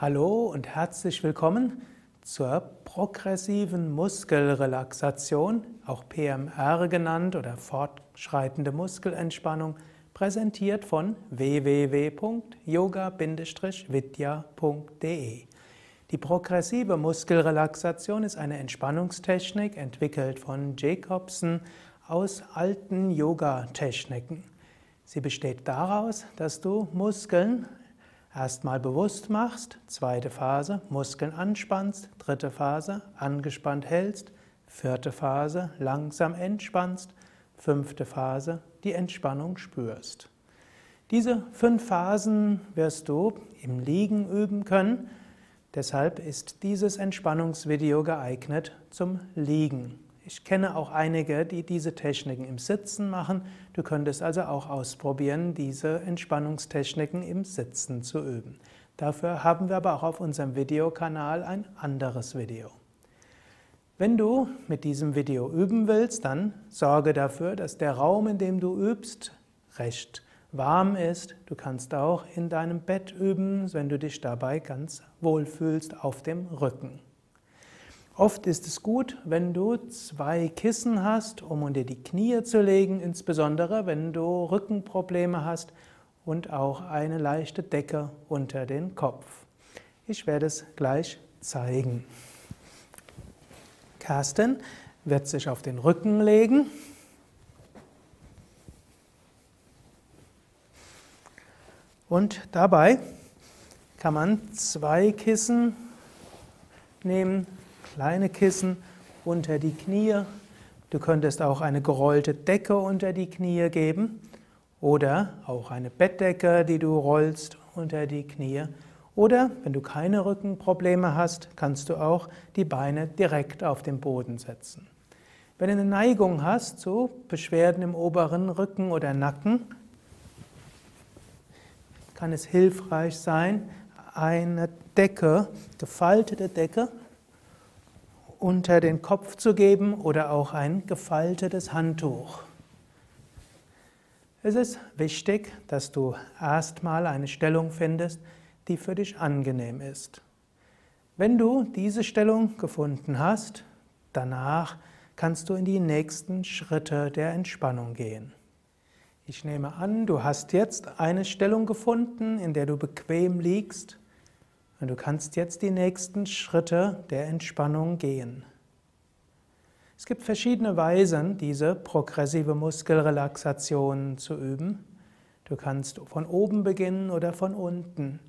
Hallo und herzlich willkommen zur progressiven Muskelrelaxation, auch PMR genannt oder fortschreitende Muskelentspannung, präsentiert von www.yoga-vidya.de. Die progressive Muskelrelaxation ist eine Entspannungstechnik, entwickelt von Jacobson aus alten Yoga-Techniken. Sie besteht daraus, dass du Muskeln erstmal bewusst machst, zweite Phase, Muskeln anspannst, dritte Phase, angespannt hältst, vierte Phase, langsam entspannst, fünfte Phase, die Entspannung spürst. Diese fünf Phasen wirst du im Liegen üben können, deshalb ist dieses Entspannungsvideo geeignet zum Liegen. Ich kenne auch einige, die diese Techniken im Sitzen machen. Du könntest also auch ausprobieren, diese Entspannungstechniken im Sitzen zu üben. Dafür haben wir aber auch auf unserem Videokanal ein anderes Video. Wenn du mit diesem Video üben willst, dann sorge dafür, dass der Raum, in dem du übst, recht warm ist. Du kannst auch in deinem Bett üben, wenn du dich dabei ganz wohl fühlst auf dem Rücken. Oft ist es gut, wenn du zwei Kissen hast, um unter die Knie zu legen, insbesondere wenn du Rückenprobleme hast und auch eine leichte Decke unter den Kopf. Ich werde es gleich zeigen. Carsten wird sich auf den Rücken legen. Und dabei kann man zwei Kissen nehmen, kleine Kissen unter die Knie. Du könntest auch eine gerollte Decke unter die Knie geben oder auch eine Bettdecke, die du rollst unter die Knie. Oder wenn du keine Rückenprobleme hast, kannst du auch die Beine direkt auf den Boden setzen. Wenn du eine Neigung hast zu Beschwerden im oberen Rücken oder Nacken, kann es hilfreich sein, eine Decke, gefaltete Decke unter den Kopf zu geben oder auch ein gefaltetes Handtuch. Es ist wichtig, dass du erstmal eine Stellung findest, die für dich angenehm ist. Wenn du diese Stellung gefunden hast, danach kannst du in die nächsten Schritte der Entspannung gehen. Ich nehme an, du hast jetzt eine Stellung gefunden, in der du bequem liegst und du kannst jetzt die nächsten Schritte der Entspannung gehen. Es gibt verschiedene Weisen, diese progressive Muskelrelaxation zu üben. Du kannst von oben beginnen oder von unten.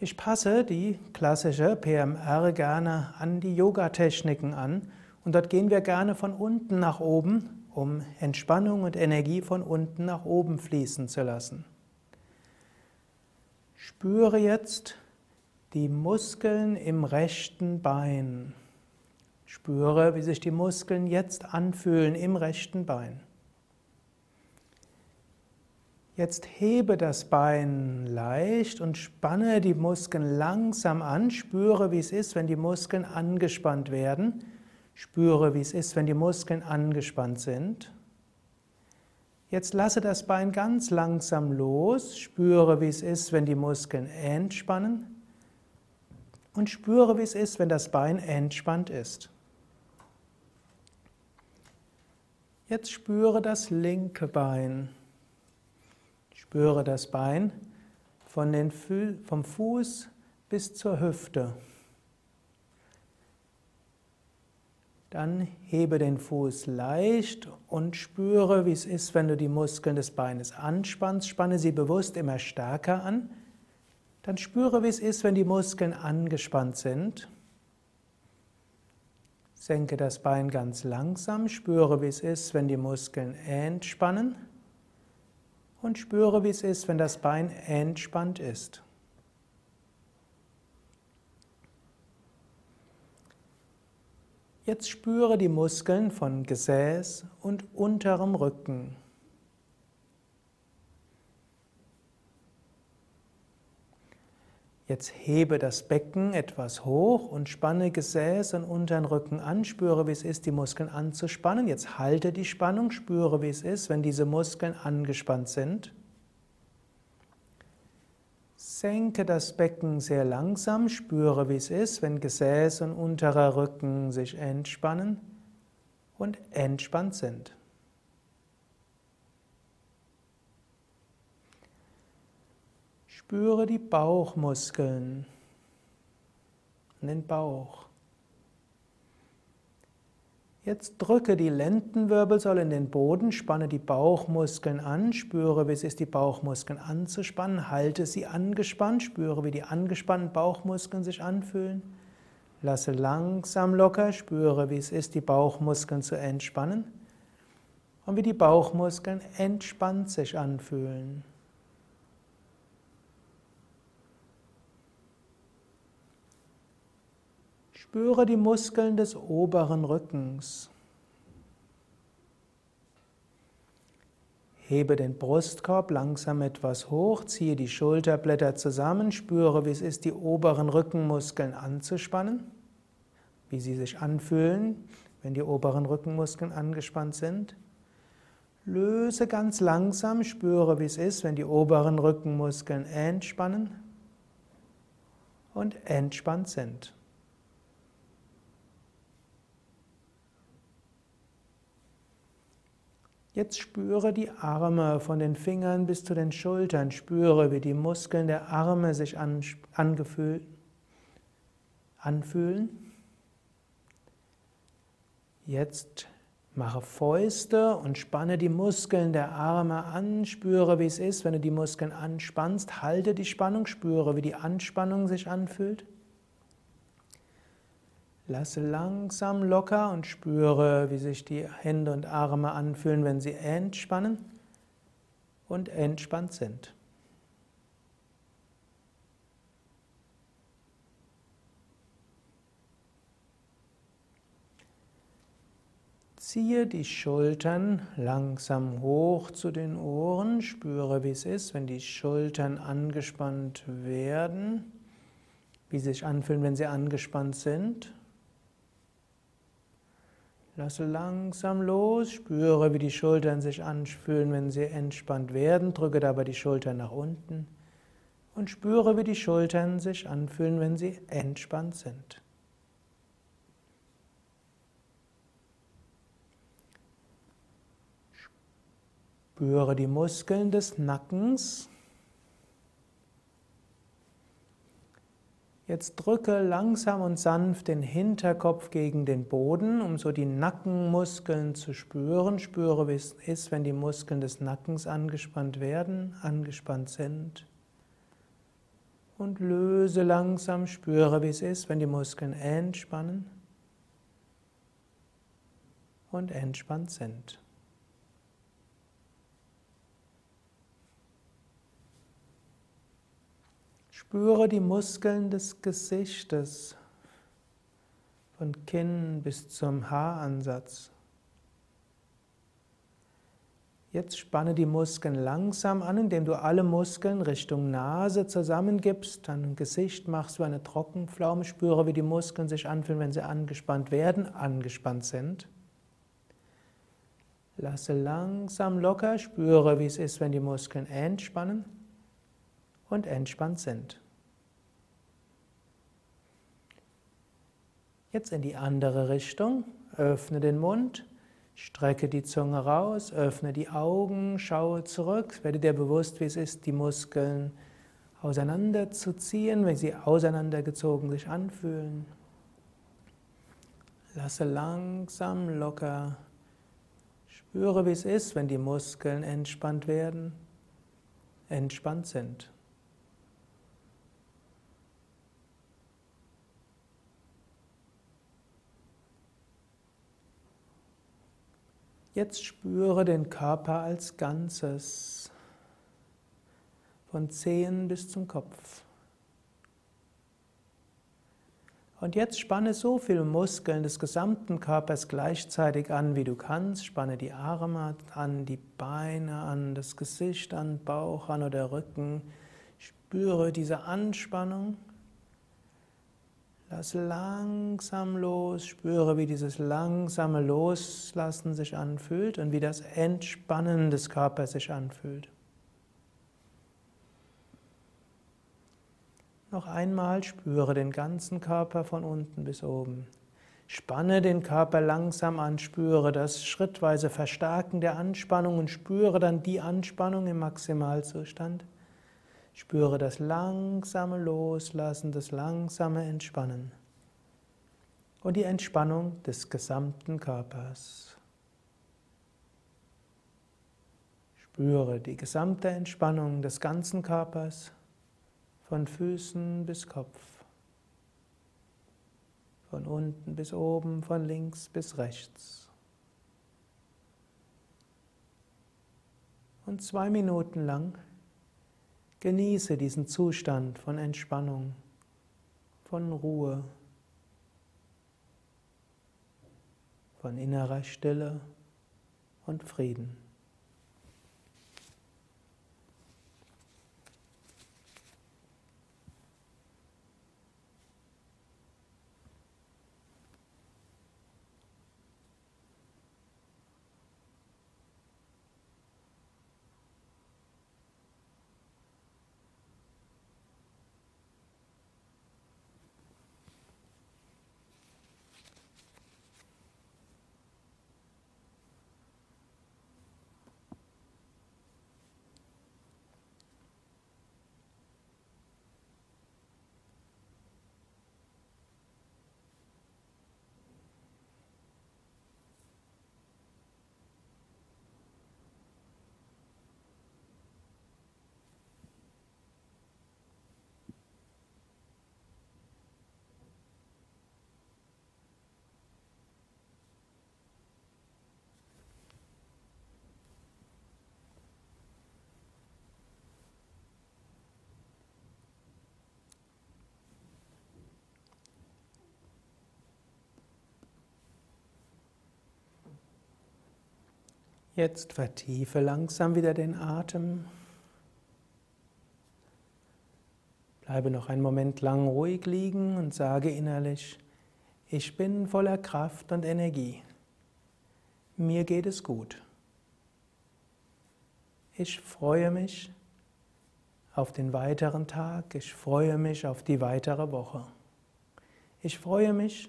Ich passe die klassische PMR gerne an die Yoga-Techniken an und dort gehen wir gerne von unten nach oben, um Entspannung und Energie von unten nach oben fließen zu lassen. Spüre jetzt die Muskeln im rechten Bein. Spüre, wie sich die Muskeln jetzt anfühlen im rechten Bein. Jetzt hebe das Bein leicht und spanne die Muskeln langsam an. Spüre, wie es ist, wenn die Muskeln angespannt werden. Spüre, wie es ist, wenn die Muskeln angespannt sind. Jetzt lasse das Bein ganz langsam los. Spüre, wie es ist, wenn die Muskeln entspannen und spüre, wie es ist, wenn das Bein entspannt ist. Jetzt spüre das linke Bein. Spüre das Bein von den Fü vom Fuß bis zur Hüfte. Dann hebe den Fuß leicht und spüre, wie es ist, wenn du die Muskeln des Beines anspannst. Spanne sie bewusst immer stärker an. Dann spüre, wie es ist, wenn die Muskeln angespannt sind. Senke das Bein ganz langsam, spüre, wie es ist, wenn die Muskeln entspannen. Und spüre, wie es ist, wenn das Bein entspannt ist. Jetzt spüre die Muskeln von Gesäß und unterem Rücken. Jetzt hebe das Becken etwas hoch und spanne Gesäß und unteren Rücken an. Spüre, wie es ist, die Muskeln anzuspannen. Jetzt halte die Spannung. Spüre, wie es ist, wenn diese Muskeln angespannt sind. Senke das Becken sehr langsam, spüre, wie es ist, wenn Gesäß und unterer Rücken sich entspannen und entspannt sind. Spüre die Bauchmuskeln und den Bauch. Jetzt drücke die Lendenwirbelsäule in den Boden, spanne die Bauchmuskeln an, spüre, wie es ist, die Bauchmuskeln anzuspannen, halte sie angespannt, spüre, wie die angespannten Bauchmuskeln sich anfühlen. Lasse langsam locker, spüre, wie es ist, die Bauchmuskeln zu entspannen und wie die Bauchmuskeln entspannt sich anfühlen. Spüre die Muskeln des oberen Rückens. Hebe den Brustkorb langsam etwas hoch, ziehe die Schulterblätter zusammen, spüre, wie es ist, die oberen Rückenmuskeln anzuspannen, wie sie sich anfühlen, wenn die oberen Rückenmuskeln angespannt sind. Löse ganz langsam, spüre, wie es ist, wenn die oberen Rückenmuskeln entspannen und entspannt sind. Jetzt spüre die Arme von den Fingern bis zu den Schultern. Spüre, wie die Muskeln der Arme sich angefühlt, anfühlen. Jetzt mache Fäuste und spanne die Muskeln der Arme an. Spüre, wie es ist, wenn du die Muskeln anspannst. Halte die Spannung, spüre, wie die Anspannung sich anfühlt. Lasse langsam locker und spüre, wie sich die Hände und Arme anfühlen, wenn sie entspannen und entspannt sind. Ziehe die Schultern langsam hoch zu den Ohren, spüre, wie es ist, wenn die Schultern angespannt werden, wie sie sich anfühlen, wenn sie angespannt sind. Lasse langsam los, spüre, wie die Schultern sich anfühlen, wenn sie entspannt werden, drücke dabei die Schultern nach unten und spüre, wie die Schultern sich anfühlen, wenn sie entspannt sind. Spüre die Muskeln des Nackens Jetzt drücke langsam und sanft den Hinterkopf gegen den Boden, um so die Nackenmuskeln zu spüren. Spüre, wie es ist, wenn die Muskeln des Nackens angespannt werden, angespannt sind. Und löse langsam, spüre, wie es ist, wenn die Muskeln entspannen und entspannt sind. Spüre die Muskeln des Gesichtes, von Kinn bis zum Haaransatz. Jetzt spanne die Muskeln langsam an, indem du alle Muskeln Richtung Nase zusammengibst. Dann im Gesicht machst du eine Trockenpflaume. Spüre, wie die Muskeln sich anfühlen, wenn sie angespannt werden, angespannt sind. Lasse langsam locker. Spüre, wie es ist, wenn die Muskeln entspannen und entspannt sind. Jetzt in die andere Richtung. Öffne den Mund, strecke die Zunge raus, öffne die Augen, schaue zurück. Werde dir bewusst, wie es ist, die Muskeln auseinanderzuziehen, wenn sie auseinandergezogen sich anfühlen. Lasse langsam locker. Spüre, wie es ist, wenn die Muskeln entspannt werden, entspannt sind. Jetzt spüre den Körper als Ganzes, von Zehen bis zum Kopf. Und jetzt spanne so viele Muskeln des gesamten Körpers gleichzeitig an, wie du kannst. Spanne die Arme an, die Beine an, das Gesicht an, Bauch an oder Rücken. Spüre diese Anspannung. Lass langsam los, spüre, wie dieses langsame Loslassen sich anfühlt und wie das Entspannen des Körpers sich anfühlt. Noch einmal spüre den ganzen Körper von unten bis oben. Spanne den Körper langsam an, spüre das schrittweise Verstärken der Anspannung und spüre dann die Anspannung im Maximalzustand. Spüre das langsame Loslassen, das langsame Entspannen und die Entspannung des gesamten Körpers. Spüre die gesamte Entspannung des ganzen Körpers von Füßen bis Kopf, von unten bis oben, von links bis rechts. Und zwei Minuten lang genieße diesen Zustand von Entspannung, von Ruhe, von innerer Stille und Frieden. Jetzt vertiefe langsam wieder den Atem. Bleibe noch einen Moment lang ruhig liegen und sage innerlich, ich bin voller Kraft und Energie. Mir geht es gut. Ich freue mich auf den weiteren Tag, ich freue mich auf die weitere Woche. Ich freue mich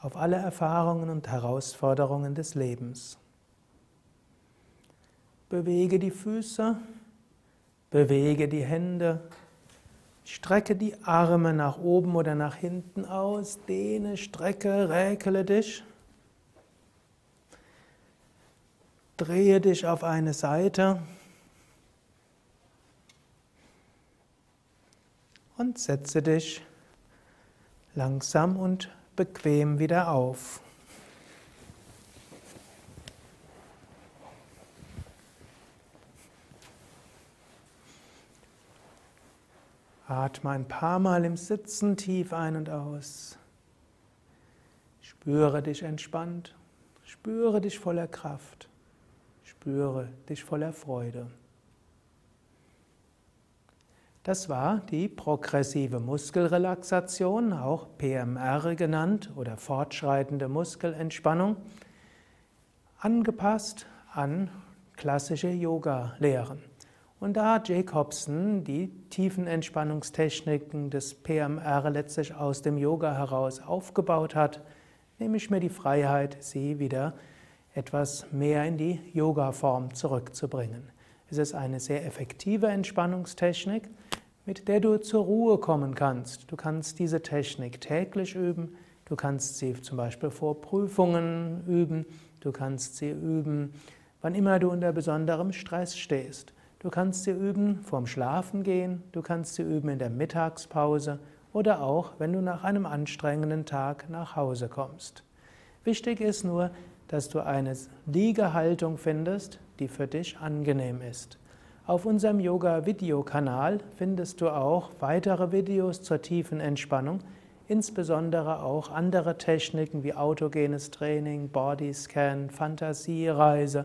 auf alle Erfahrungen und Herausforderungen des Lebens. Bewege die Füße, bewege die Hände, strecke die Arme nach oben oder nach hinten aus, dehne, strecke, räkele dich. Drehe dich auf eine Seite und setze dich langsam und bequem wieder auf. Atme ein paar Mal im Sitzen tief ein und aus. Spüre dich entspannt, spüre dich voller Kraft, spüre dich voller Freude. Das war die progressive Muskelrelaxation, auch PMR genannt oder fortschreitende Muskelentspannung, angepasst an klassische Yoga-Lehren. Und da hat Jacobson die tiefen Entspannungstechniken des PMR letztlich aus dem Yoga heraus aufgebaut hat, nehme ich mir die Freiheit, sie wieder etwas mehr in die Yoga-Form zurückzubringen. Es ist eine sehr effektive Entspannungstechnik, mit der du zur Ruhe kommen kannst. Du kannst diese Technik täglich üben, du kannst sie zum Beispiel vor Prüfungen üben, du kannst sie üben, wann immer du unter besonderem Stress stehst. Du kannst sie üben vorm Schlafengehen, du kannst sie üben in der Mittagspause oder auch, wenn du nach einem anstrengenden Tag nach Hause kommst. Wichtig ist nur, dass du eine Liegehaltung findest, die für dich angenehm ist. Auf unserem Yoga-Videokanal findest du auch weitere Videos zur tiefen Entspannung, insbesondere auch andere Techniken wie autogenes Training, Bodyscan, Fantasiereise,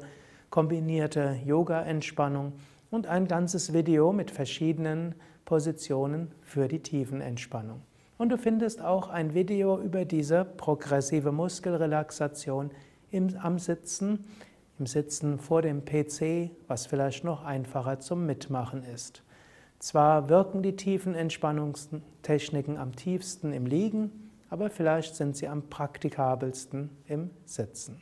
kombinierte Yoga-Entspannung und ein ganzes Video mit verschiedenen Positionen für die Tiefenentspannung. Und du findest auch ein Video über diese progressive Muskelrelaxation im, am Sitzen, im Sitzen vor dem PC, was vielleicht noch einfacher zum Mitmachen ist. Zwar wirken die tiefen Entspannungstechniken am tiefsten im Liegen, aber vielleicht sind sie am praktikabelsten im Sitzen.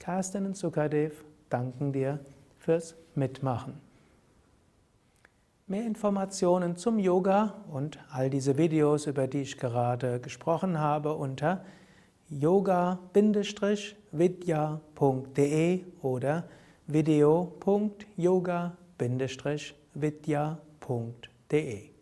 Carsten und Sukadev danken dir fürs Mitmachen. Mehr Informationen zum Yoga und all diese Videos, über die ich gerade gesprochen habe, unter yoga-vidya.de oder video.yoga-vidya.de